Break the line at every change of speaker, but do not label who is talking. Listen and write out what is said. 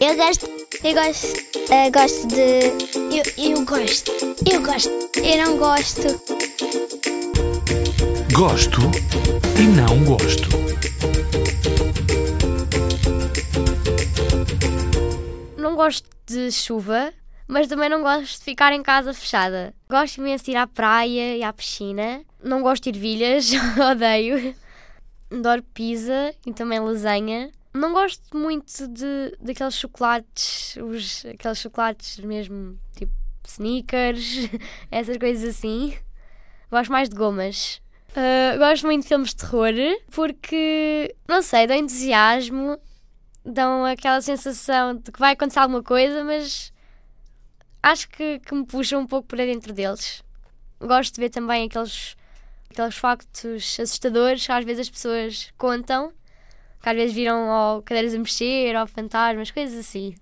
Eu gosto. Eu gosto. eh, gosto de. Eu, eu gosto. Eu gosto. Eu não gosto.
Gosto e não gosto.
Não gosto de chuva, mas também não gosto de ficar em casa fechada. Gosto imenso de ir à praia e à piscina. Não gosto de ervilhas, odeio. Adoro pizza e também lasanha. Não gosto muito de, daqueles chocolates, os, aqueles chocolates mesmo tipo sneakers, essas coisas assim. Gosto mais de gomas. Ah, gosto muito de filmes de terror porque, não sei, dão entusiasmo, dão aquela sensação de que vai acontecer alguma coisa, mas acho que, que me puxam um pouco para dentro deles. Gosto de ver também aqueles, aqueles factos assustadores que às vezes as pessoas contam, que às vezes viram ou cadeiras a mexer, ou fantasmas, coisas assim.